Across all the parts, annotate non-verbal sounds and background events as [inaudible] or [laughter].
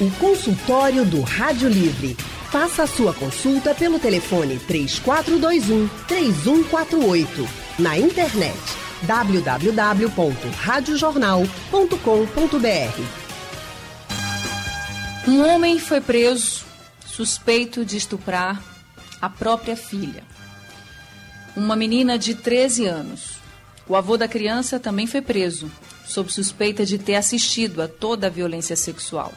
O consultório do Rádio Livre. Faça a sua consulta pelo telefone 3421 3148. Na internet www.radiojornal.com.br. Um homem foi preso suspeito de estuprar a própria filha. Uma menina de 13 anos. O avô da criança também foi preso, sob suspeita de ter assistido a toda a violência sexual.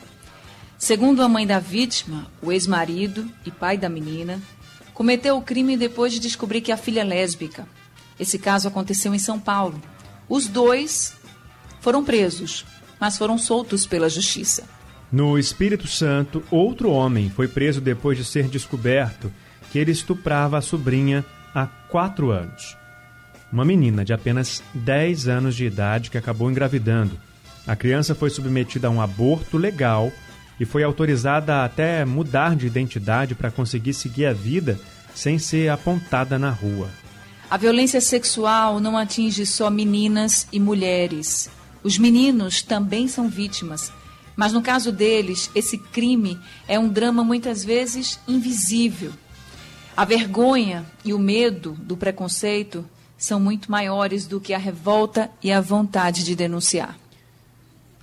Segundo a mãe da vítima, o ex-marido e pai da menina cometeu o crime depois de descobrir que a filha é lésbica. Esse caso aconteceu em São Paulo. Os dois foram presos, mas foram soltos pela justiça. No Espírito Santo, outro homem foi preso depois de ser descoberto que ele estuprava a sobrinha há quatro anos. Uma menina de apenas 10 anos de idade que acabou engravidando. A criança foi submetida a um aborto legal e foi autorizada a até mudar de identidade para conseguir seguir a vida sem ser apontada na rua. A violência sexual não atinge só meninas e mulheres. Os meninos também são vítimas. Mas no caso deles, esse crime é um drama muitas vezes invisível. A vergonha e o medo do preconceito são muito maiores do que a revolta e a vontade de denunciar.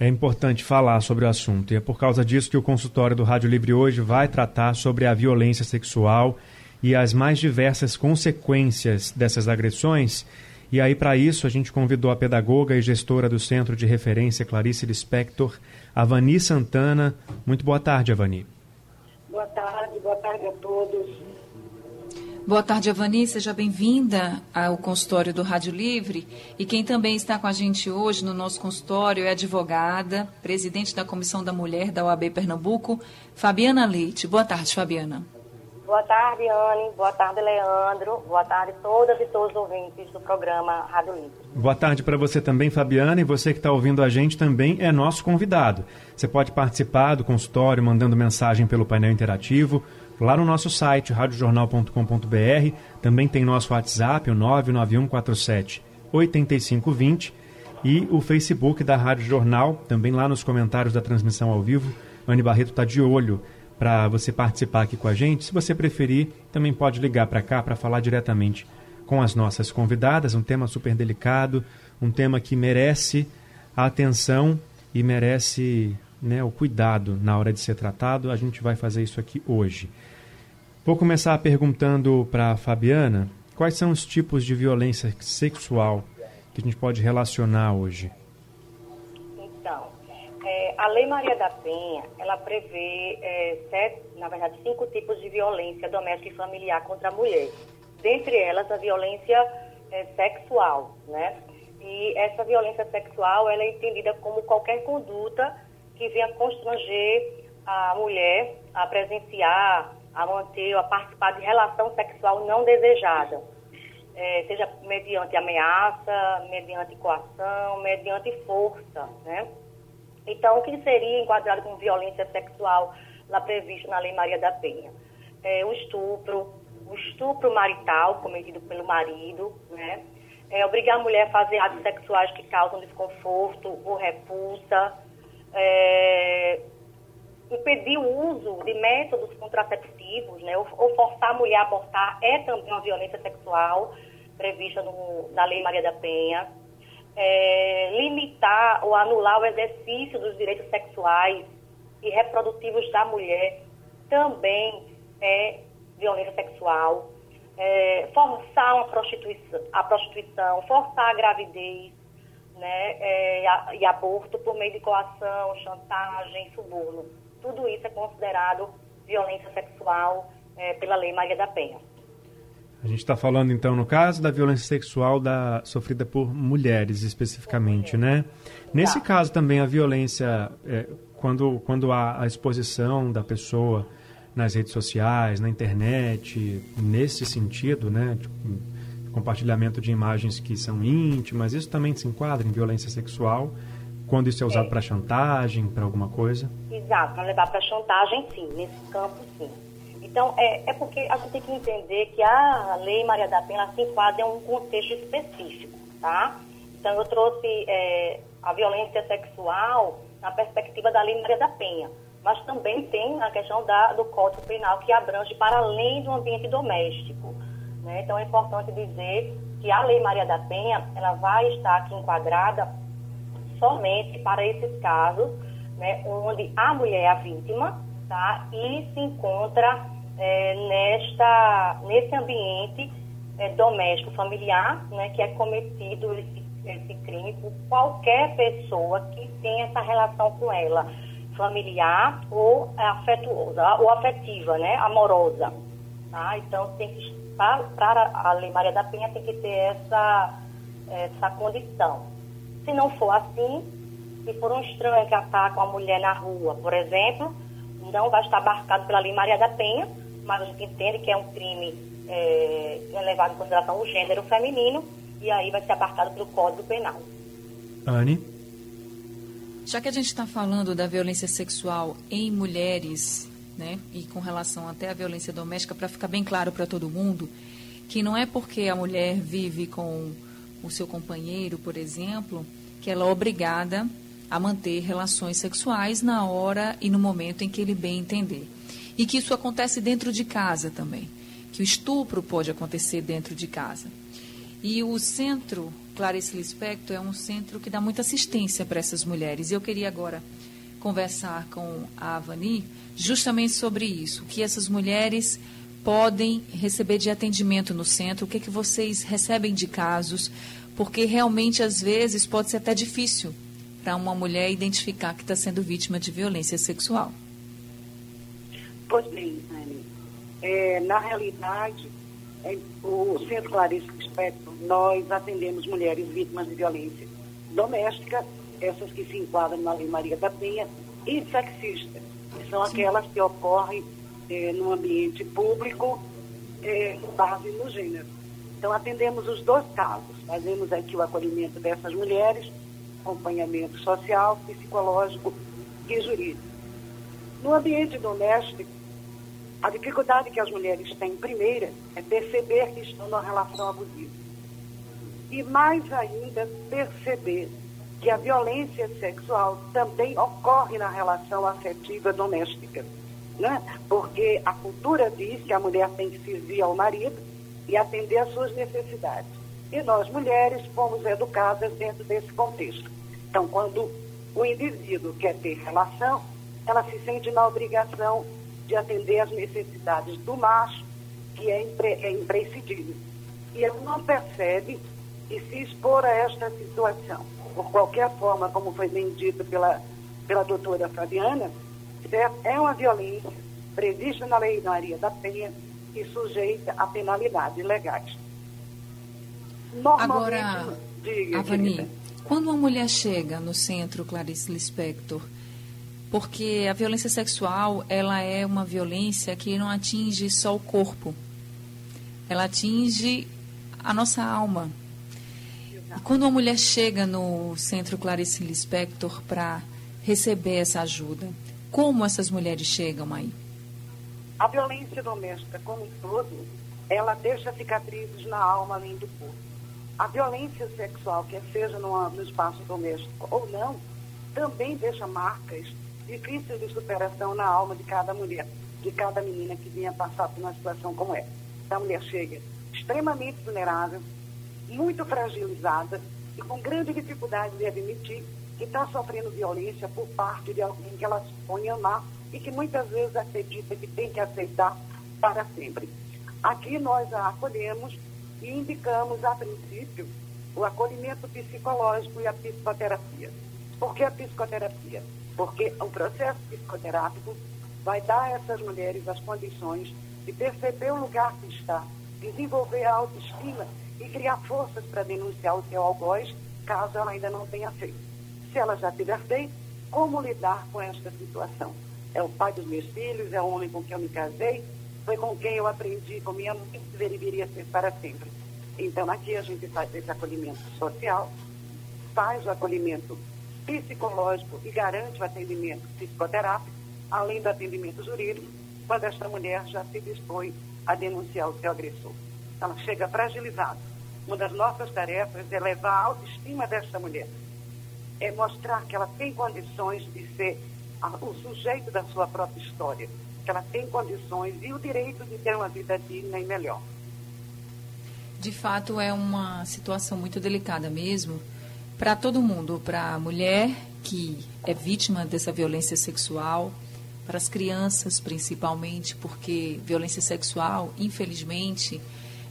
É importante falar sobre o assunto e é por causa disso que o consultório do Rádio Livre hoje vai tratar sobre a violência sexual e as mais diversas consequências dessas agressões. E aí, para isso, a gente convidou a pedagoga e gestora do Centro de Referência Clarice Lispector, Avani Santana. Muito boa tarde, Avani. Boa tarde, boa tarde a todos. Boa tarde, Avani. Seja bem-vinda ao consultório do Rádio Livre. E quem também está com a gente hoje no nosso consultório é a advogada, presidente da Comissão da Mulher da OAB Pernambuco, Fabiana Leite. Boa tarde, Fabiana. Boa tarde, Anne. Boa tarde, Leandro. Boa tarde a todas e todos os ouvintes do programa Rádio Livre. Boa tarde para você também, Fabiana. E você que está ouvindo a gente também é nosso convidado. Você pode participar do consultório mandando mensagem pelo painel interativo lá no nosso site, radiojornal.com.br. Também tem nosso WhatsApp, o 99147 8520 e o Facebook da Rádio Jornal, também lá nos comentários da transmissão ao vivo. Anne Barreto está de olho para você participar aqui com a gente. Se você preferir, também pode ligar para cá para falar diretamente com as nossas convidadas. Um tema super delicado, um tema que merece a atenção e merece né, o cuidado na hora de ser tratado. A gente vai fazer isso aqui hoje. Vou começar perguntando para a Fabiana quais são os tipos de violência sexual que a gente pode relacionar hoje. Então, é, a Lei Maria da Penha, ela prevê, é, sete, na verdade, cinco tipos de violência doméstica e familiar contra a mulher. Dentre elas, a violência é, sexual, né? E essa violência sexual, ela é entendida como qualquer conduta que venha constranger a mulher a presenciar a manter ou a participar de relação sexual não desejada, é, seja mediante ameaça, mediante coação, mediante força, né? Então, o que seria enquadrado como violência sexual lá previsto na Lei Maria da Penha? É, o estupro, o estupro marital cometido pelo marido, né? É, obrigar a mulher a fazer atos sexuais que causam desconforto ou repulsa, é, impedir o uso de métodos contraceptivos, né, ou, ou, forçar a mulher a abortar é também uma violência sexual prevista no, na Lei Maria da Penha. É, limitar ou anular o exercício dos direitos sexuais e reprodutivos da mulher também é violência sexual. É, forçar uma prostituição, a prostituição, forçar a gravidez né, é, e, e aborto por meio de coação, chantagem, suborno tudo isso é considerado violência sexual é, pela Lei Maria da Penha. A gente está falando, então, no caso da violência sexual da, sofrida por mulheres, especificamente, né? Nesse tá. caso também, a violência, é, quando, quando há a exposição da pessoa nas redes sociais, na internet, nesse sentido, né? Tipo, compartilhamento de imagens que são íntimas, isso também se enquadra em violência sexual quando isso é usado é. para chantagem, para alguma coisa? Exato, para levar para chantagem, sim, nesse campo, sim. Então, é, é porque a gente tem que entender que a Lei Maria da Penha se enquadra em um contexto específico, tá? Então, eu trouxe é, a violência sexual na perspectiva da Lei Maria da Penha. mas também tem a questão da, do Código Penal que abrange para além do ambiente doméstico. Né? Então é importante dizer que a Lei Maria da Penha ela vai estar aqui enquadrada somente para esses casos, né, onde a mulher é a vítima, tá, e se encontra é, nesta nesse ambiente é, doméstico familiar, né, que é cometido esse, esse crime por qualquer pessoa que tenha essa relação com ela, familiar ou afetuosa, ou afetiva, né, amorosa, tá? Então tem que para a Lei Maria da Penha tem que ter essa essa condição. Se não for assim, se for um estranho que ataca uma mulher na rua, por exemplo, não vai estar abarcado pela Lei Maria da Penha, mas a gente entende que é um crime é, é levado em consideração o gênero feminino e aí vai ser abarcado pelo Código Penal. Anne? Já que a gente está falando da violência sexual em mulheres, né, e com relação até à violência doméstica, para ficar bem claro para todo mundo, que não é porque a mulher vive com o seu companheiro, por exemplo, que ela é obrigada a manter relações sexuais na hora e no momento em que ele bem entender. E que isso acontece dentro de casa também que o estupro pode acontecer dentro de casa. E o centro Clarice Lispector é um centro que dá muita assistência para essas mulheres. Eu queria agora conversar com a Avani justamente sobre isso, que essas mulheres podem receber de atendimento no centro, o que, é que vocês recebem de casos, porque realmente às vezes pode ser até difícil para uma mulher identificar que está sendo vítima de violência sexual. Pois bem, Anne, é, na realidade, é, o Centro Clarice Espectro, nós atendemos mulheres vítimas de violência doméstica, essas que se enquadram na Lei Maria da Penha, e sexistas, que são Sim. aquelas que ocorrem é, no ambiente público é, com base no gênero. Então, atendemos os dois casos. Fazemos aqui o acolhimento dessas mulheres, acompanhamento social, psicológico e jurídico. No ambiente doméstico, a dificuldade que as mulheres têm, primeira, é perceber que estão numa relação abusiva. E mais ainda, perceber que a violência sexual também ocorre na relação afetiva doméstica. Né? Porque a cultura diz que a mulher tem que servir ao marido e atender às suas necessidades. E nós, mulheres, fomos educadas dentro desse contexto. Então, quando o indivíduo quer ter relação, ela se sente na obrigação de atender às necessidades do macho, que é, impre, é imprescindível. E ele não percebe e se expor a esta situação, por qualquer forma, como foi bem dito pela, pela doutora Fabiana, é uma violência prevista na Lei Maria da Penha e sujeita a penalidades legais. Normalmente, Agora, diga, Avani, quando uma mulher chega no centro Clarice Lispector, porque a violência sexual ela é uma violência que não atinge só o corpo, ela atinge a nossa alma. E quando uma mulher chega no Centro Clarice Lispector para receber essa ajuda, como essas mulheres chegam aí? A violência doméstica, como um todo, ela deixa cicatrizes na alma além do corpo. A violência sexual, quer seja no, no espaço doméstico ou não, também deixa marcas difícil de superação na alma de cada mulher, de cada menina que vinha passar por uma situação como essa. A mulher chega extremamente vulnerável, muito fragilizada e com grande dificuldade de admitir que está sofrendo violência por parte de alguém que ela supõe amar e que muitas vezes acredita que tem que aceitar para sempre. Aqui nós a acolhemos e indicamos, a princípio, o acolhimento psicológico e a psicoterapia. Por que a psicoterapia? porque o processo psicoterápico vai dar a essas mulheres as condições de perceber o lugar que está, desenvolver a autoestima e criar forças para denunciar o seu algoz, caso ela ainda não tenha feito. Se ela já tiver feito, como lidar com esta situação? É o pai dos meus filhos, é o homem com quem eu me casei, foi com quem eu aprendi com minha mãe que deveria ser para sempre. Então, aqui a gente faz esse acolhimento social, faz o acolhimento psicológico e garante o atendimento psicoterápico, além do atendimento jurídico, quando esta mulher já se dispõe a denunciar o seu agressor. Ela chega fragilizada. Uma das nossas tarefas é levar a autoestima desta mulher. É mostrar que ela tem condições de ser o sujeito da sua própria história, que ela tem condições e o direito de ter uma vida digna e melhor. De fato, é uma situação muito delicada mesmo para todo mundo, para a mulher que é vítima dessa violência sexual, para as crianças principalmente, porque violência sexual, infelizmente,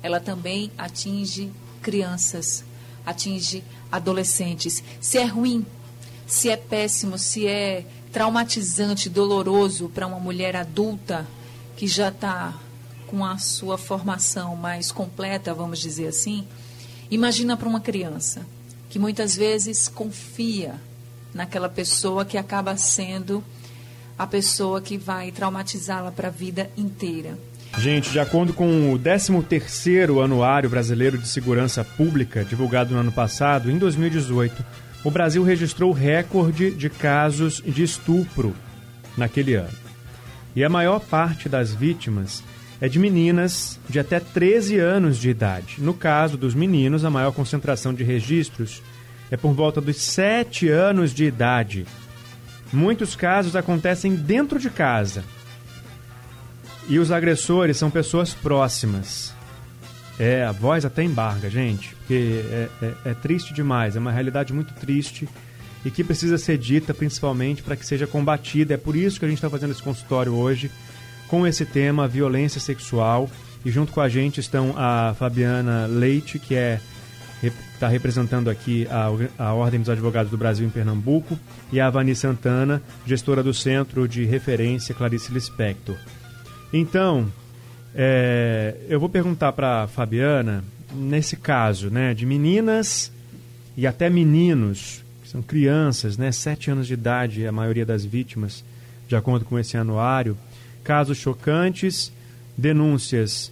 ela também atinge crianças, atinge adolescentes. Se é ruim, se é péssimo, se é traumatizante, doloroso para uma mulher adulta que já está com a sua formação mais completa, vamos dizer assim, imagina para uma criança que muitas vezes confia naquela pessoa que acaba sendo a pessoa que vai traumatizá-la para a vida inteira. Gente, de acordo com o 13º Anuário Brasileiro de Segurança Pública, divulgado no ano passado, em 2018, o Brasil registrou recorde de casos de estupro naquele ano. E a maior parte das vítimas é de meninas de até 13 anos de idade. No caso dos meninos, a maior concentração de registros é por volta dos 7 anos de idade. Muitos casos acontecem dentro de casa. E os agressores são pessoas próximas. É, a voz até embarga, gente, porque é, é, é triste demais, é uma realidade muito triste e que precisa ser dita principalmente para que seja combatida. É por isso que a gente está fazendo esse consultório hoje com esse tema, violência sexual. E junto com a gente estão a Fabiana Leite, que é está representando aqui a, a Ordem dos Advogados do Brasil em Pernambuco, e a Vani Santana, gestora do Centro de Referência Clarice Lispector. Então, é, eu vou perguntar para Fabiana, nesse caso, né, de meninas e até meninos, que são crianças, né, sete anos de idade, a maioria das vítimas, de acordo com esse anuário, casos chocantes, denúncias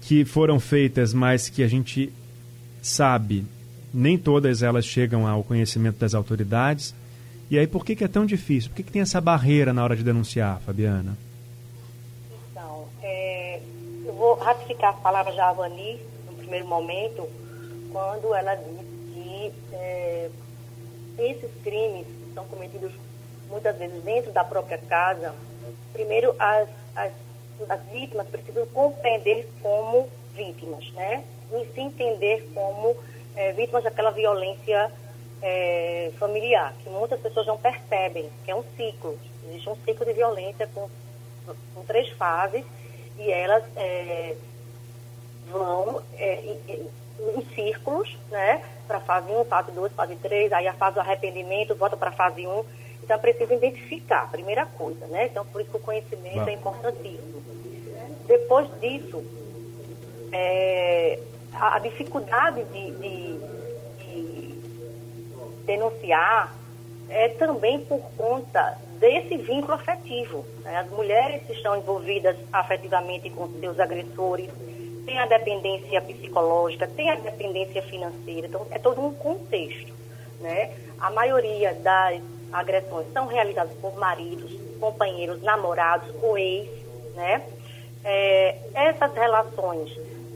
que foram feitas, mas que a gente sabe, nem todas elas chegam ao conhecimento das autoridades. E aí, por que, que é tão difícil? Por que, que tem essa barreira na hora de denunciar, Fabiana? Vou ratificar as palavras da Avani, no primeiro momento, quando ela disse que é, esses crimes são cometidos muitas vezes dentro da própria casa primeiro, as, as, as vítimas precisam compreender como vítimas, né? E se entender como é, vítimas daquela violência é, familiar, que muitas pessoas não percebem, que é um ciclo. Existe um ciclo de violência com, com três fases e elas é, vão é, em, em, círculos, né? Para fase 1, fase 2, fase 3, aí a fase do arrependimento volta para a fase 1 então, é preciso identificar, primeira coisa, né? Então, por isso que o conhecimento é importantíssimo. Depois disso, é, a dificuldade de, de, de, denunciar é também por conta desse vínculo afetivo. Né? As mulheres estão envolvidas afetivamente com seus agressores, tem a dependência psicológica, tem a dependência financeira, então é todo um contexto. Né? A maioria das agressões são realizadas por maridos, companheiros, namorados ou ex, né? É, essas relações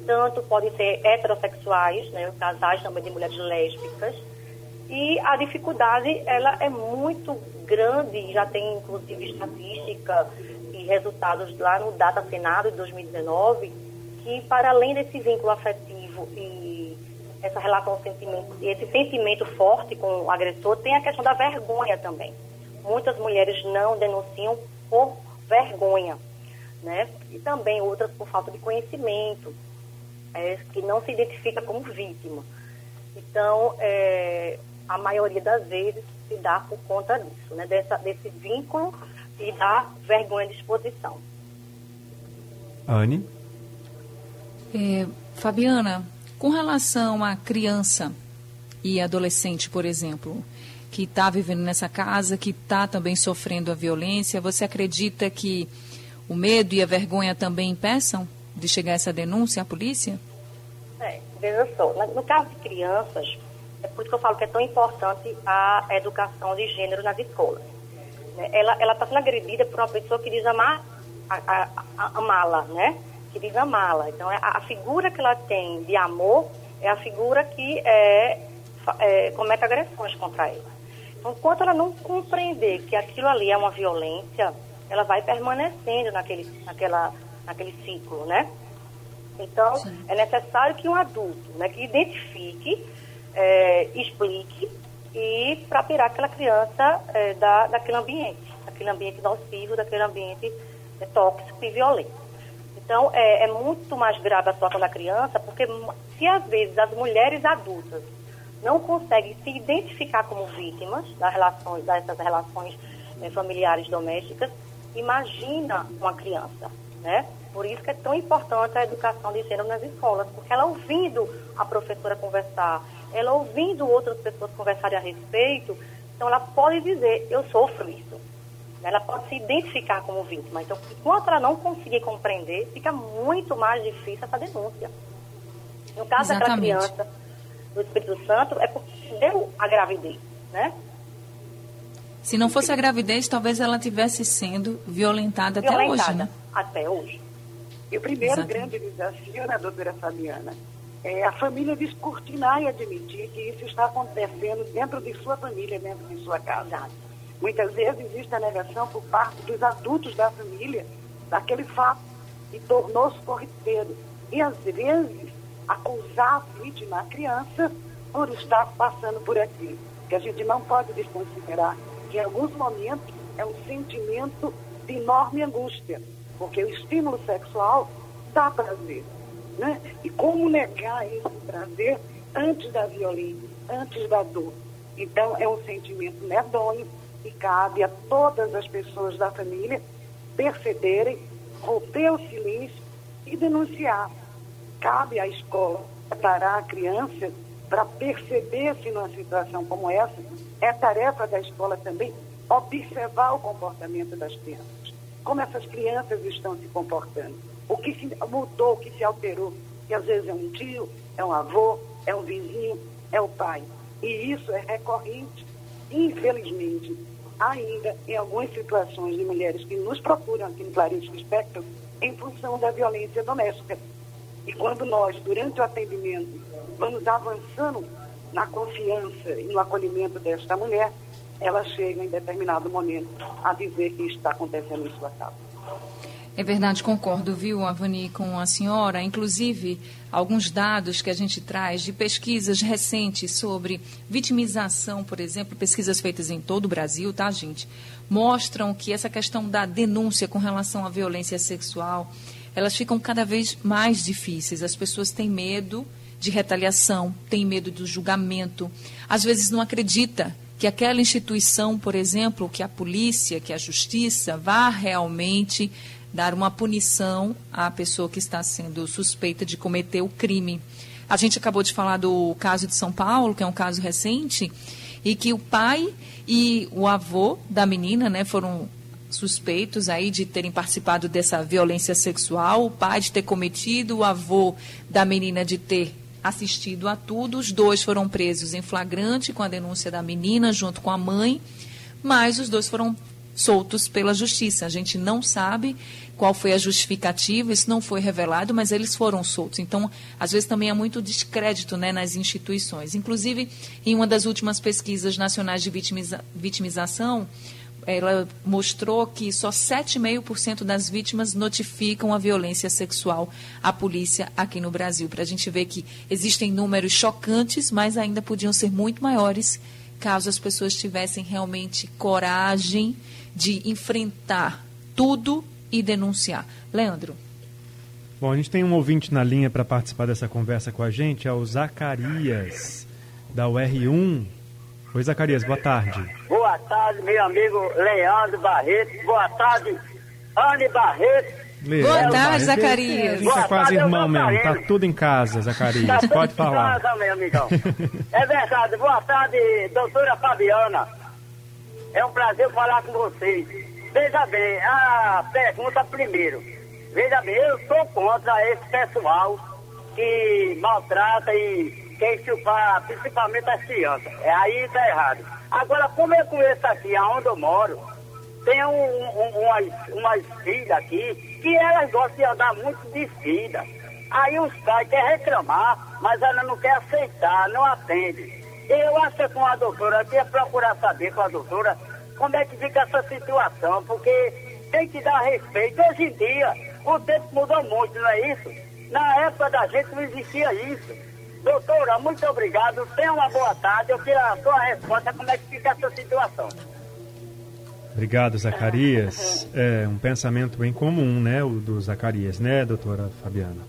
tanto podem ser heterossexuais, né, casais também de mulheres lésbicas, e a dificuldade ela é muito grande, já tem inclusive estatística e resultados lá no Data Senado de 2019, que para além desse vínculo afetivo e essa relação sentimento, esse sentimento forte com o agressor, tem a questão da vergonha também. Muitas mulheres não denunciam por vergonha, né? E também outras por falta de conhecimento, é, que não se identifica como vítima. Então, é, a maioria das vezes se dá por conta disso, né? Dessa, desse vínculo e da vergonha de exposição. Anne? É, Fabiana, com relação à criança e adolescente, por exemplo, que está vivendo nessa casa, que está também sofrendo a violência, você acredita que o medo e a vergonha também impeçam de chegar essa denúncia à polícia? É, veja só, no caso de crianças, é por isso que eu falo que é tão importante a educação de gênero nas escolas. Né? Ela está sendo agredida por uma pessoa que diz amar, amá-la, né? que diz amá-la. Então, é a, a, figura que ela tem de amor é a figura que é, é, comete agressões contra ela. Então, enquanto ela não compreender que aquilo ali é uma violência, ela vai permanecendo naquele, naquela, naquele ciclo, né? Então, Sim. é necessário que um adulto, né, que identifique, é, explique e para tirar aquela criança é, da, daquele ambiente, daquele ambiente nocivo, daquele ambiente é, tóxico e violento. Então, é, é, muito mais grave a situação da criança, porque se às vezes as mulheres adultas não conseguem se identificar como vítimas das relações, dessas relações né, familiares domésticas, imagina uma criança, né? Por isso que é tão importante a educação de gênero nas escolas, porque ela ouvindo a professora conversar, ela ouvindo outras pessoas conversarem a respeito, então ela pode dizer, eu sofro isso. Ela pode se identificar como vítima. Então, enquanto ela não conseguir compreender, fica muito mais difícil essa denúncia. No caso Exatamente. daquela criança do Espírito Santo, é porque deu a gravidez, né? Se não fosse a gravidez, talvez ela tivesse sendo violentada, violentada até hoje, né? Até hoje. E o primeiro Exatamente. grande desafio, né, doutora Fabiana, é a família descortinar e admitir que isso está acontecendo dentro de sua família, dentro de sua casa. Muitas vezes existe a negação por parte dos adultos da família daquele fato e tornou-se corriqueiro. E às vezes acusar a vítima, a criança, por estar passando por aquilo. Que a gente não pode desconsiderar que em alguns momentos é um sentimento de enorme angústia, porque o estímulo sexual dá prazer. Né? E como negar esse prazer antes da violência, antes da dor? Então, é um sentimento medonho e cabe a todas as pessoas da família perceberem, romper o silêncio e denunciar. Cabe à escola preparar a criança para perceber-se numa situação como essa. É tarefa da escola também observar o comportamento das crianças. Como essas crianças estão se comportando. O que se mudou, o que se alterou. Que às vezes é um tio, é um avô, é um vizinho, é o pai. E isso é recorrente. Infelizmente, ainda em algumas situações de mulheres que nos procuram aqui no Clarístico Espectro em função da violência doméstica. E quando nós, durante o atendimento, vamos avançando na confiança e no acolhimento desta mulher, ela chega em determinado momento a dizer que está acontecendo em sua casa. É verdade, concordo, viu, Avani, com a senhora. Inclusive, alguns dados que a gente traz de pesquisas recentes sobre vitimização, por exemplo, pesquisas feitas em todo o Brasil, tá, gente? Mostram que essa questão da denúncia com relação à violência sexual, elas ficam cada vez mais difíceis. As pessoas têm medo de retaliação, têm medo do julgamento, às vezes não acredita que aquela instituição, por exemplo, que a polícia, que a justiça vá realmente dar uma punição à pessoa que está sendo suspeita de cometer o crime. A gente acabou de falar do caso de São Paulo, que é um caso recente, e que o pai e o avô da menina, né, foram suspeitos aí de terem participado dessa violência sexual, o pai de ter cometido, o avô da menina de ter assistido a tudo. Os dois foram presos em flagrante com a denúncia da menina junto com a mãe, mas os dois foram soltos pela justiça. A gente não sabe qual foi a justificativa, isso não foi revelado, mas eles foram soltos. Então, às vezes também há muito descrédito né, nas instituições. Inclusive, em uma das últimas pesquisas nacionais de vitimiza vitimização, ela mostrou que só 7,5% das vítimas notificam a violência sexual à polícia aqui no Brasil. Para a gente ver que existem números chocantes, mas ainda podiam ser muito maiores caso as pessoas tivessem realmente coragem de enfrentar tudo e denunciar. Leandro. Bom, a gente tem um ouvinte na linha para participar dessa conversa com a gente, é o Zacarias, da UR1. Oi, Zacarias, boa tarde. Boa tarde, meu amigo Leandro Barreto. Boa tarde, Anne Barreto. Leandro boa tarde, Barreto. Zacarias. A gente é quase irmão mesmo, tá tudo em casa, Zacarias. Tá Pode falar. Em casa, meu amigão. [laughs] é verdade. Boa tarde, doutora Fabiana. É um prazer falar com vocês. Veja bem, a pergunta primeiro. Veja bem, eu sou contra esse pessoal que maltrata e quer chupar principalmente as crianças. É aí tá errado. Agora, como eu conheço aqui, aonde eu moro, tem um, um, umas, umas filhas aqui que elas gostam de andar muito vestidas. Aí os pais querem reclamar, mas ela não quer aceitar, não atende. Eu acho com a doutora, eu ia procurar saber com a doutora como é que fica essa situação, porque tem que dar respeito. Hoje em dia, o tempo mudou muito, não é isso? Na época da gente não existia isso. Doutora, muito obrigado. Tenha uma boa tarde. Eu queria a sua resposta, como é que fica essa situação. Obrigado, Zacarias. É um pensamento bem comum, né, o do Zacarias, né, doutora Fabiana?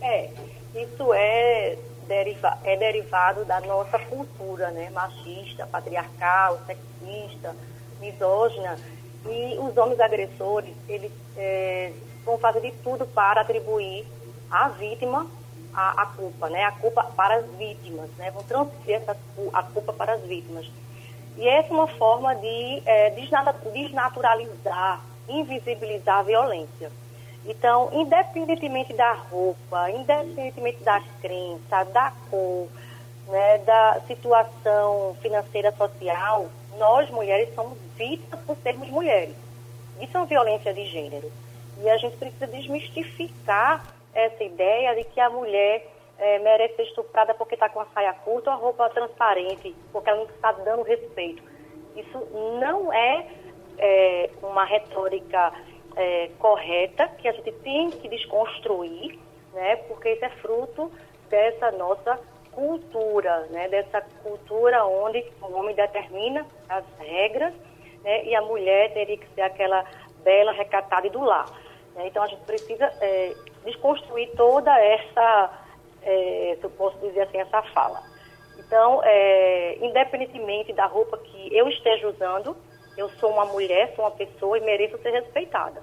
É, isso é, deriva, é derivado da nossa cultura, né, machista, patriarcal, sexista, misógina, e os homens agressores, eles é, vão fazer de tudo para atribuir à vítima a, a, culpa, né, a culpa para as vítimas, né, vão transferir essa, a culpa para as vítimas. E essa é uma forma de é, desnaturalizar, invisibilizar a violência. Então, independentemente da roupa, independentemente das crenças, da cor, né, da situação financeira social, nós mulheres somos vítimas por sermos mulheres. Isso é uma violência de gênero. E a gente precisa desmistificar essa ideia de que a mulher é, merece ser estuprada porque está com a saia curta ou a roupa transparente, porque ela não está dando respeito. Isso não é, é uma retórica é, correta que a gente tem que desconstruir, né, porque isso é fruto dessa nossa cultura, né, dessa cultura onde o homem determina as regras né, e a mulher teria que ser aquela bela, recatada e do lar. Né? Então a gente precisa é, desconstruir toda essa é, se eu posso dizer assim, essa fala. Então, é, independentemente da roupa que eu esteja usando, eu sou uma mulher, sou uma pessoa e mereço ser respeitada.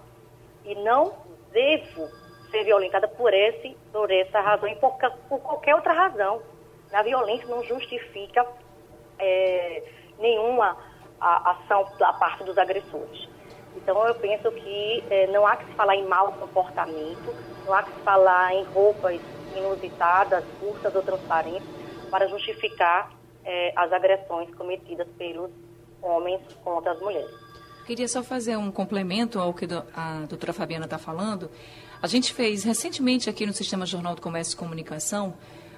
E não devo ser violentada por, esse, por essa razão e por, por qualquer outra razão. A violência não justifica é, nenhuma a, ação da parte dos agressores. Então, eu penso que é, não há que se falar em mau comportamento, não há que se falar em roupas inusitadas, curtas ou transparentes, para justificar é, as agressões cometidas pelos homens contra as mulheres. Queria só fazer um complemento ao que a doutora Fabiana está falando. A gente fez recentemente aqui no Sistema Jornal do Comércio e Comunicação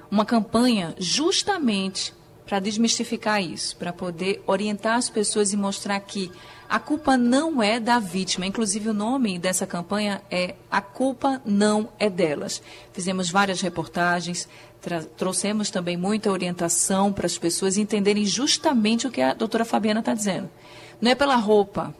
uma campanha justamente para desmistificar isso, para poder orientar as pessoas e mostrar que a culpa não é da vítima. Inclusive, o nome dessa campanha é A Culpa Não é Delas. Fizemos várias reportagens, trouxemos também muita orientação para as pessoas entenderem justamente o que a doutora Fabiana está dizendo. Não é pela roupa,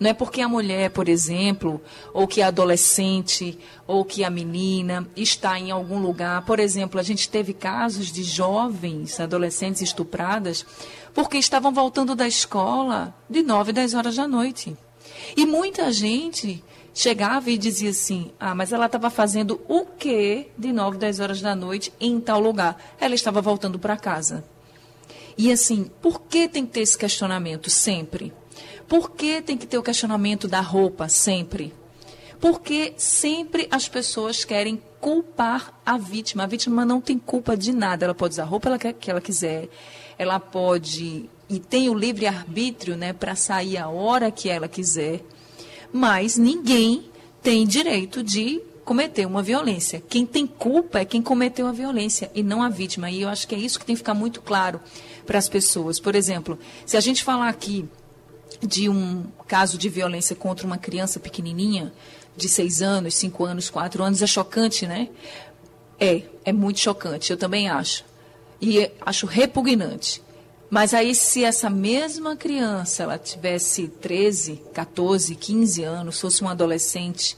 não é porque a mulher, por exemplo, ou que a adolescente, ou que a menina está em algum lugar. Por exemplo, a gente teve casos de jovens, adolescentes estupradas, porque estavam voltando da escola de 9, 10 horas da noite. E muita gente chegava e dizia assim: Ah, mas ela estava fazendo o quê de 9, 10 horas da noite em tal lugar? Ela estava voltando para casa. E assim, por que tem que ter esse questionamento sempre? Por que tem que ter o questionamento da roupa sempre? Porque sempre as pessoas querem culpar a vítima. A vítima não tem culpa de nada. Ela pode usar a roupa que ela quiser, ela pode e tem o livre arbítrio, né, para sair a hora que ela quiser. Mas ninguém tem direito de cometer uma violência. Quem tem culpa é quem cometeu a violência e não a vítima. E eu acho que é isso que tem que ficar muito claro para as pessoas. Por exemplo, se a gente falar aqui de um caso de violência contra uma criança pequenininha, de seis anos, cinco anos, quatro anos, é chocante, né? É, é muito chocante, eu também acho. E acho repugnante. Mas aí, se essa mesma criança ela tivesse 13, 14, 15 anos, fosse uma adolescente,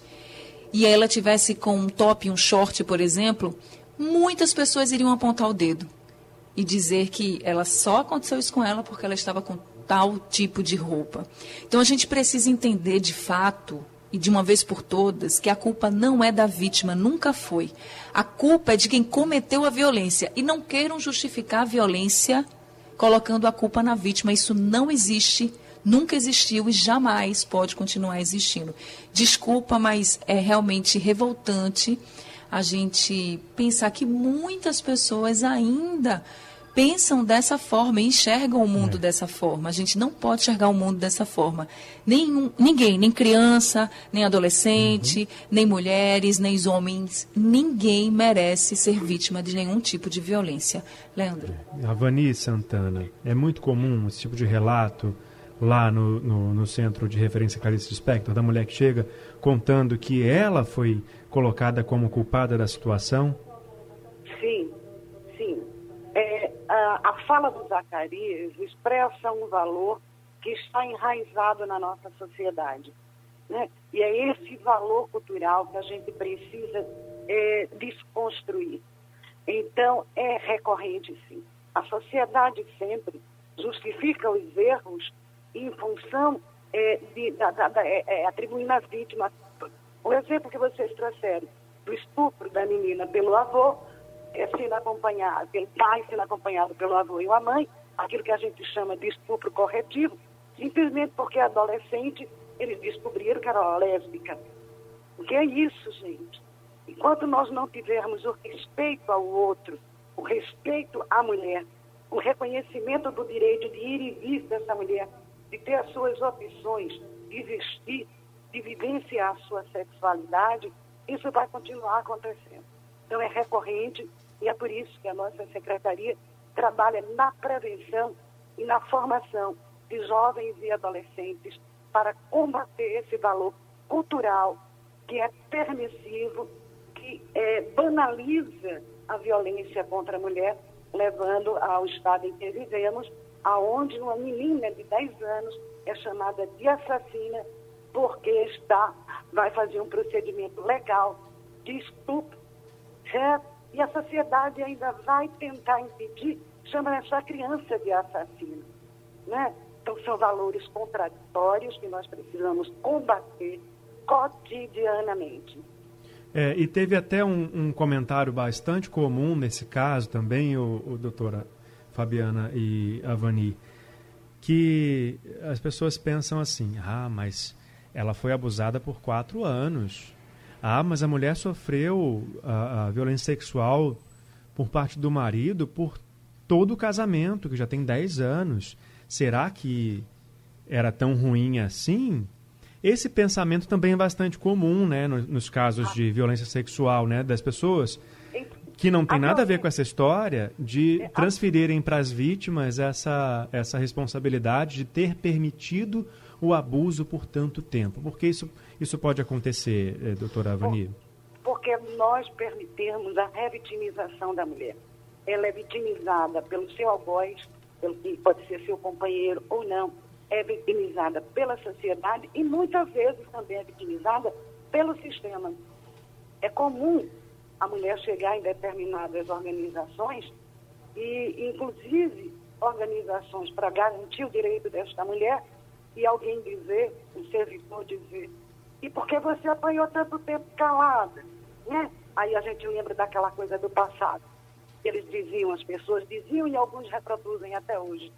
e ela tivesse com um top e um short, por exemplo, muitas pessoas iriam apontar o dedo e dizer que ela só aconteceu isso com ela porque ela estava com tal tipo de roupa. Então a gente precisa entender de fato e de uma vez por todas que a culpa não é da vítima, nunca foi. A culpa é de quem cometeu a violência e não queiram justificar a violência colocando a culpa na vítima. Isso não existe, nunca existiu e jamais pode continuar existindo. Desculpa, mas é realmente revoltante a gente pensar que muitas pessoas ainda pensam dessa forma, enxergam o mundo é. dessa forma. A gente não pode enxergar o mundo dessa forma. Nenhum, ninguém, nem criança, nem adolescente, uhum. nem mulheres, nem homens, ninguém merece ser vítima de nenhum tipo de violência. Leandro. Avani Santana, é muito comum esse tipo de relato lá no, no, no Centro de Referência Clarice Spector, da mulher que chega contando que ela foi colocada como culpada da situação? Sim. A, fala do Zacarias expressa um valor que está enraizado na nossa sociedade. Né? E é esse valor cultural que a gente precisa é, desconstruir. Então, é recorrente, sim. A sociedade sempre justifica os erros em função é, de da, da, da, é, é, atribuindo às vítimas. O exemplo que vocês trouxeram do estupro da menina pelo avô, sendo acompanhado, pelo pai sendo acompanhado pelo avô e a mãe, aquilo que a gente chama de estupro corretivo, simplesmente porque adolescente eles descobriram que era lésbica. O que é isso, gente? Enquanto nós não tivermos o respeito ao outro, o respeito à mulher, o reconhecimento do direito de ir e vir dessa mulher, de ter as suas opções, de vestir, de vivenciar a sua sexualidade, isso vai continuar acontecendo. Então é recorrente e é por isso que a nossa secretaria trabalha na prevenção e na formação de jovens e adolescentes para combater esse valor cultural que é permissivo, que é, banaliza a violência contra a mulher, levando ao estado em que vivemos, aonde uma menina de 10 anos é chamada de assassina porque está, vai fazer um procedimento legal de estupro, certo? E a sociedade ainda vai tentar impedir, chama essa criança de assassina, né? Então são valores contraditórios que nós precisamos combater cotidianamente. É, e teve até um, um, comentário bastante comum nesse caso também, o, o doutora Fabiana e Avani, que as pessoas pensam assim: ah, mas ela foi abusada por quatro anos. Ah, mas a mulher sofreu a, a violência sexual por parte do marido por todo o casamento, que já tem dez anos. Será que era tão ruim assim? Esse pensamento também é bastante comum, né, nos, casos de violência sexual, né, das pessoas que não tem nada a ver com essa história de transferirem para as vítimas essa, essa responsabilidade de ter permitido o abuso por tanto tempo. Por que isso, isso pode acontecer, eh, doutora Avani? Porque nós permitimos a revitimização da mulher. Ela é vitimizada pelo seu algoz, pelo que pode ser seu companheiro ou não, é vitimizada pela sociedade e muitas vezes também é vitimizada pelo sistema. É comum a mulher chegar em determinadas organizações e, inclusive, organizações para garantir o direito desta mulher e alguém dizer, um servidor dizer, e por que você apanhou tanto tempo calada? Né? Aí a gente lembra daquela coisa do passado. Eles diziam, as pessoas diziam e alguns reproduzem até hoje.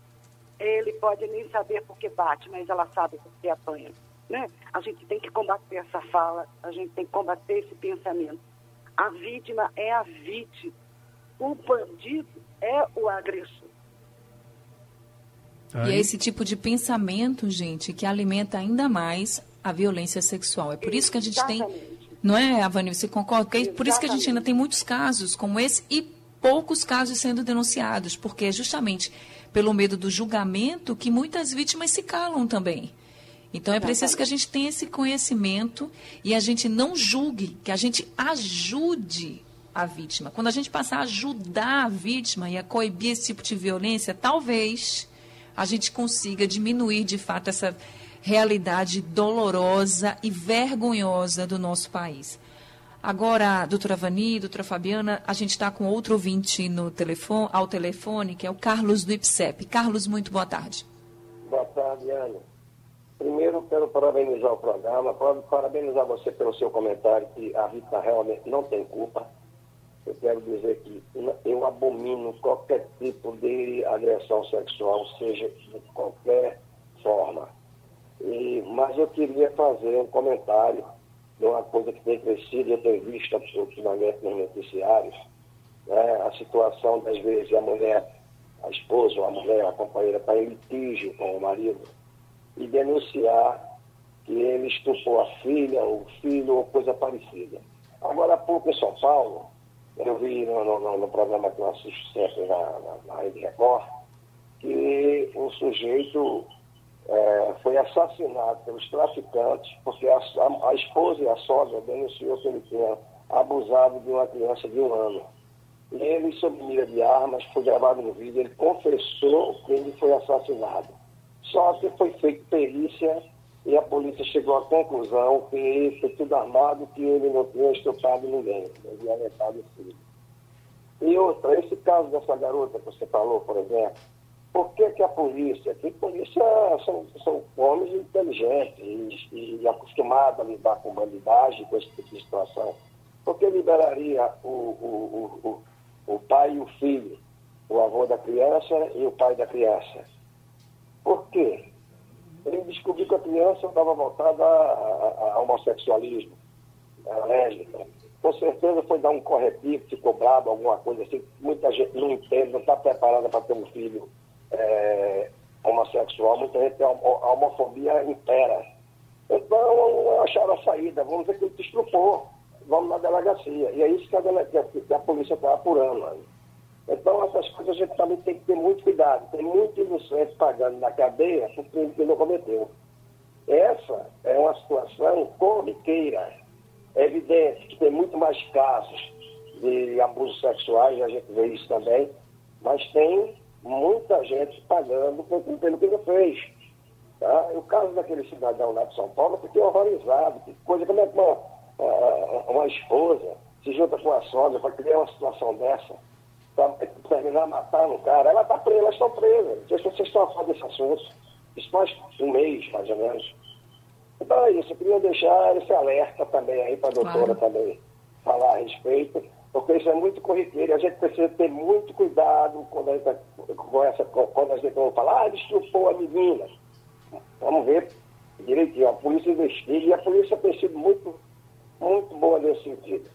Ele pode nem saber por que bate, mas ela sabe por que apanha. Né? A gente tem que combater essa fala, a gente tem que combater esse pensamento. A vítima é a vítima, o bandido é o agressor. Aí. E é esse tipo de pensamento, gente, que alimenta ainda mais a violência sexual. É por isso que a gente Exatamente. tem. Não é, Avani? Você concorda? Porque é por isso que a gente ainda tem muitos casos como esse e poucos casos sendo denunciados, porque é justamente pelo medo do julgamento que muitas vítimas se calam também. Então é preciso que a gente tenha esse conhecimento e a gente não julgue, que a gente ajude a vítima. Quando a gente passar a ajudar a vítima e a coibir esse tipo de violência, talvez a gente consiga diminuir de fato essa realidade dolorosa e vergonhosa do nosso país. Agora, doutora Vani, doutora Fabiana, a gente está com outro ouvinte no telefone, ao telefone, que é o Carlos do IPSEP. Carlos, muito boa tarde. Boa tarde, Ana. Primeiro, quero parabenizar o programa, parabenizar você pelo seu comentário, que a Rita realmente não tem culpa eu quero dizer que eu abomino qualquer tipo de agressão sexual, seja de qualquer forma. E, mas eu queria fazer um comentário de uma coisa que tem crescido, eu tenho visto ultimamente nos noticiários, né, a situação das vezes a mulher a esposa ou a mulher, a companheira, está em litígio com o marido e denunciar que ele estupou a filha, o filho ou coisa parecida. Agora há pouco em São Paulo, eu vi no, no, no programa que eu assisto sempre na, na, na Rede Record, que um sujeito é, foi assassinado pelos traficantes, porque a, a, a, esposa e a sogra denunciou que ele tinha abusado de uma criança de um ano. E ele, sob mira de armas, foi gravado no vídeo, ele confessou que ele foi assassinado. Só que foi feita perícia e a polícia chegou à conclusão que foi tudo armado, que ele não tinha estuprado ninguém, não alertado o filho. E outra, esse caso dessa garota que você falou, por exemplo, por que, que a polícia, que polícia são, são homens inteligentes e, e acostumados a lidar com bandidagem, com esse tipo de situação, por que liberaria o, o, o, o, pai e o filho, o avô da criança e o pai da criança? Por quê? Ele descobriu que a criança estava voltada a, a homossexualismo, a lésbica. Com certeza foi dar um corretivo, ficou bravo, alguma coisa assim. Muita gente não entende, não está preparada para ter um filho é, homossexual, muita gente tem a, homofobia impera. Então, acharam a saída, vamos ver que ele estrupou, vamos na delegacia. E é isso que a, que a polícia está apurando. Aí. Então, essas coisas a gente também tem que ter muito cuidado. Tem muito inocente pagando na cadeia por crime que não cometeu. Essa é uma situação corriqueira. É evidente que tem muito mais casos de abusos sexuais, a gente vê isso também, mas tem muita gente pagando pelo que ele fez. Tá? E o caso daquele cidadão lá de São Paulo, eu fiquei horrorizado. Que coisa, como é que uma, uma esposa se junta com a sogra para criar uma situação dessa, para terminar matando o cara? Ela está presa, elas estão presas. Não sei se vocês estão a falar desse assunto. Isso faz um mês, mais ou menos. Então é isso, eu queria deixar esse alerta também aí para a doutora claro. também falar a respeito porque isso é muito corriqueiro e a gente precisa ter muito cuidado quando a gente, com essa, quando a gente fala, ah, ele estrupou a menina. Vamos ver direitinho, a polícia investiga e a polícia tem sido muito, muito boa nesse sentido.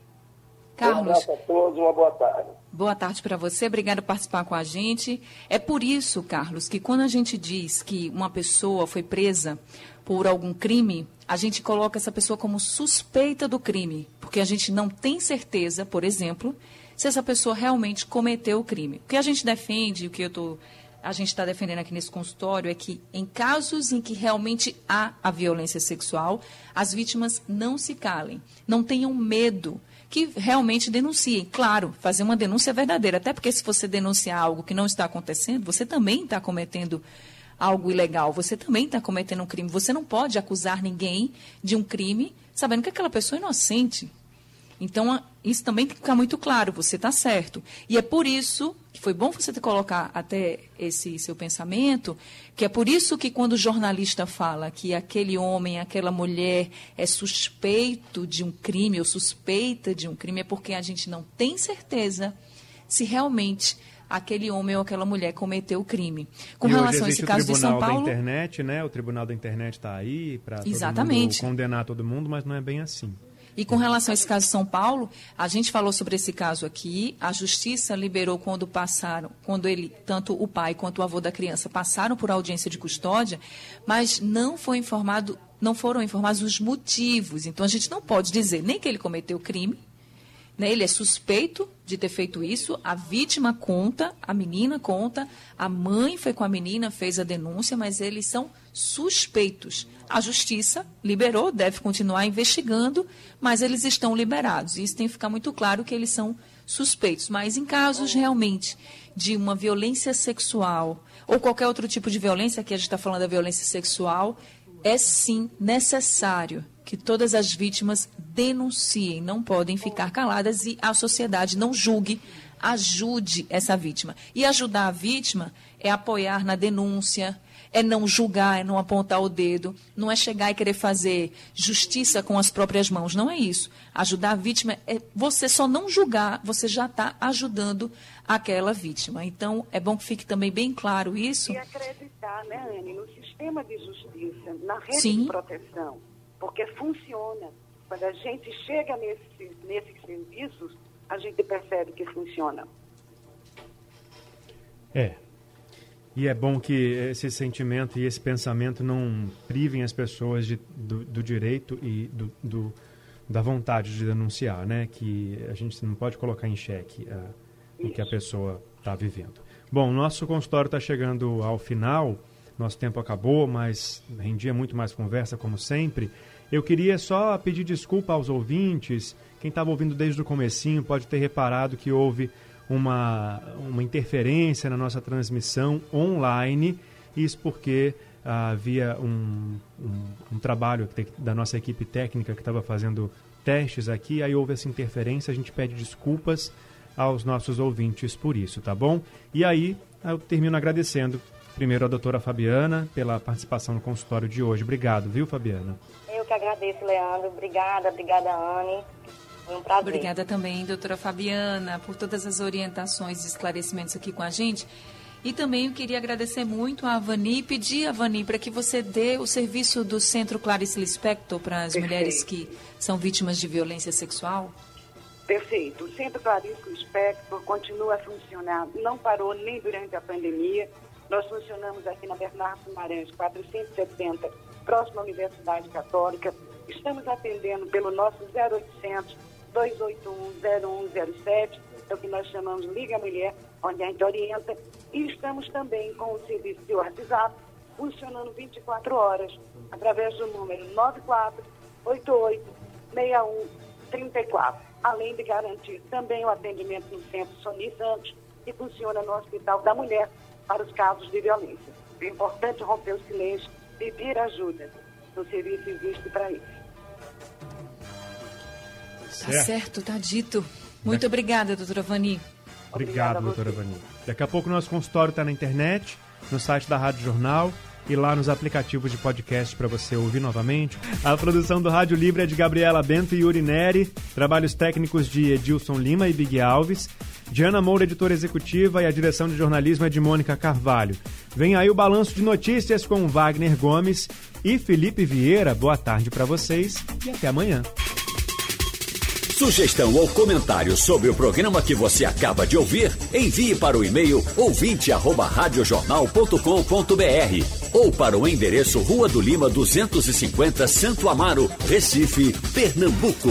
Carlos. Um a todos, uma boa tarde. Boa tarde para você, obrigado por participar com a gente. É por isso, Carlos, que quando a gente diz que uma pessoa foi presa por algum crime, a gente coloca essa pessoa como suspeita do crime, porque a gente não tem certeza, por exemplo, se essa pessoa realmente cometeu o crime. O que a gente defende, o que eu tô, a gente está defendendo aqui nesse consultório é que, em casos em que realmente há a violência sexual, as vítimas não se calem, não tenham medo que realmente denunciem. Claro, fazer uma denúncia verdadeira, até porque se você denunciar algo que não está acontecendo, você também está cometendo algo ilegal, você também está cometendo um crime. Você não pode acusar ninguém de um crime sabendo que aquela pessoa é inocente. Então, isso também tem que ficar muito claro, você está certo. E é por isso que foi bom você colocar até esse seu pensamento, que é por isso que quando o jornalista fala que aquele homem, aquela mulher é suspeito de um crime ou suspeita de um crime, é porque a gente não tem certeza se realmente aquele homem ou aquela mulher cometeu o crime. Com e relação a esse caso de São Paulo, da internet, né? O Tribunal da Internet está aí para condenar todo mundo, mas não é bem assim. E com relação a esse caso de São Paulo, a gente falou sobre esse caso aqui. A justiça liberou quando passaram, quando ele, tanto o pai quanto o avô da criança passaram por audiência de custódia, mas não foi informado, não foram informados os motivos. Então a gente não pode dizer nem que ele cometeu crime, né? Ele é suspeito de ter feito isso, a vítima conta, a menina conta, a mãe foi com a menina, fez a denúncia, mas eles são suspeitos. A justiça liberou, deve continuar investigando, mas eles estão liberados. Isso tem que ficar muito claro que eles são suspeitos. Mas em casos realmente de uma violência sexual ou qualquer outro tipo de violência, aqui a gente está falando da violência sexual, é sim necessário que todas as vítimas denunciem, não podem ficar caladas e a sociedade não julgue, ajude essa vítima. E ajudar a vítima é apoiar na denúncia, é não julgar, é não apontar o dedo, não é chegar e querer fazer justiça com as próprias mãos, não é isso. Ajudar a vítima é você só não julgar, você já está ajudando aquela vítima. Então, é bom que fique também bem claro isso. E acreditar, né, Anne, no sistema de justiça, na rede Sim. de proteção, porque funciona. Quando a gente chega nesse, nesses serviços, a gente percebe que funciona. É, E é bom que esse sentimento e esse pensamento não privem as pessoas de, do, do, direito e do, do, da vontade de denunciar, né? Que a gente não pode colocar em xeque uh, o que a pessoa está vivendo. Bom, nosso consultório está chegando ao final. Nosso tempo acabou, mas rendia muito mais conversa, como sempre. Eu queria só pedir desculpa aos ouvintes. Quem estava ouvindo desde o comecinho pode ter reparado que houve uma, uma interferência na nossa transmissão online. Isso porque ah, havia um, um, um trabalho da nossa equipe técnica que estava fazendo testes aqui, aí houve essa interferência, a gente pede desculpas aos nossos ouvintes por isso, tá bom? E aí eu termino agradecendo primeiro a doutora Fabiana pela participação no consultório de hoje. Obrigado, viu, Fabiana? Eu que agradeço, Leandro. Obrigada, obrigada, Anne. Um prazer. Obrigada também, doutora Fabiana, por todas as orientações e esclarecimentos aqui com a gente. E também eu queria agradecer muito a Vani, pedir a Vani para que você dê o serviço do Centro Clarice Lispector para as Perfeito. mulheres que são vítimas de violência sexual. Perfeito. O Centro Clarice Lispector continua a funcionar, não parou nem durante a pandemia. Nós funcionamos aqui na Bernardo Guimarães 470, próximo à Universidade Católica. Estamos atendendo pelo nosso 0800 281-0107, é o que nós chamamos Liga Mulher, onde a gente orienta. E estamos também com o serviço de WhatsApp, funcionando 24 horas, através do número 9488-6134. Além de garantir também o atendimento no Centro Soni Santos, que funciona no Hospital da Mulher para os casos de violência. É importante romper o silêncio, pedir ajuda. O serviço existe para isso. Tá certo, tá dito. Muito obrigada, doutora Vani. Obrigado, doutora Vani. Daqui a pouco o nosso consultório está na internet, no site da Rádio Jornal e lá nos aplicativos de podcast para você ouvir novamente. A produção do Rádio Livre é de Gabriela Bento e Yuri Neri, trabalhos técnicos de Edilson Lima e Big Alves, Diana Moura, editora executiva, e a direção de jornalismo é de Mônica Carvalho. Vem aí o balanço de notícias com Wagner Gomes e Felipe Vieira. Boa tarde para vocês e até amanhã. Sugestão ou comentário sobre o programa que você acaba de ouvir, envie para o e-mail ouvinte@radiojornal.com.br ou para o endereço Rua do Lima 250, Santo Amaro, Recife, Pernambuco.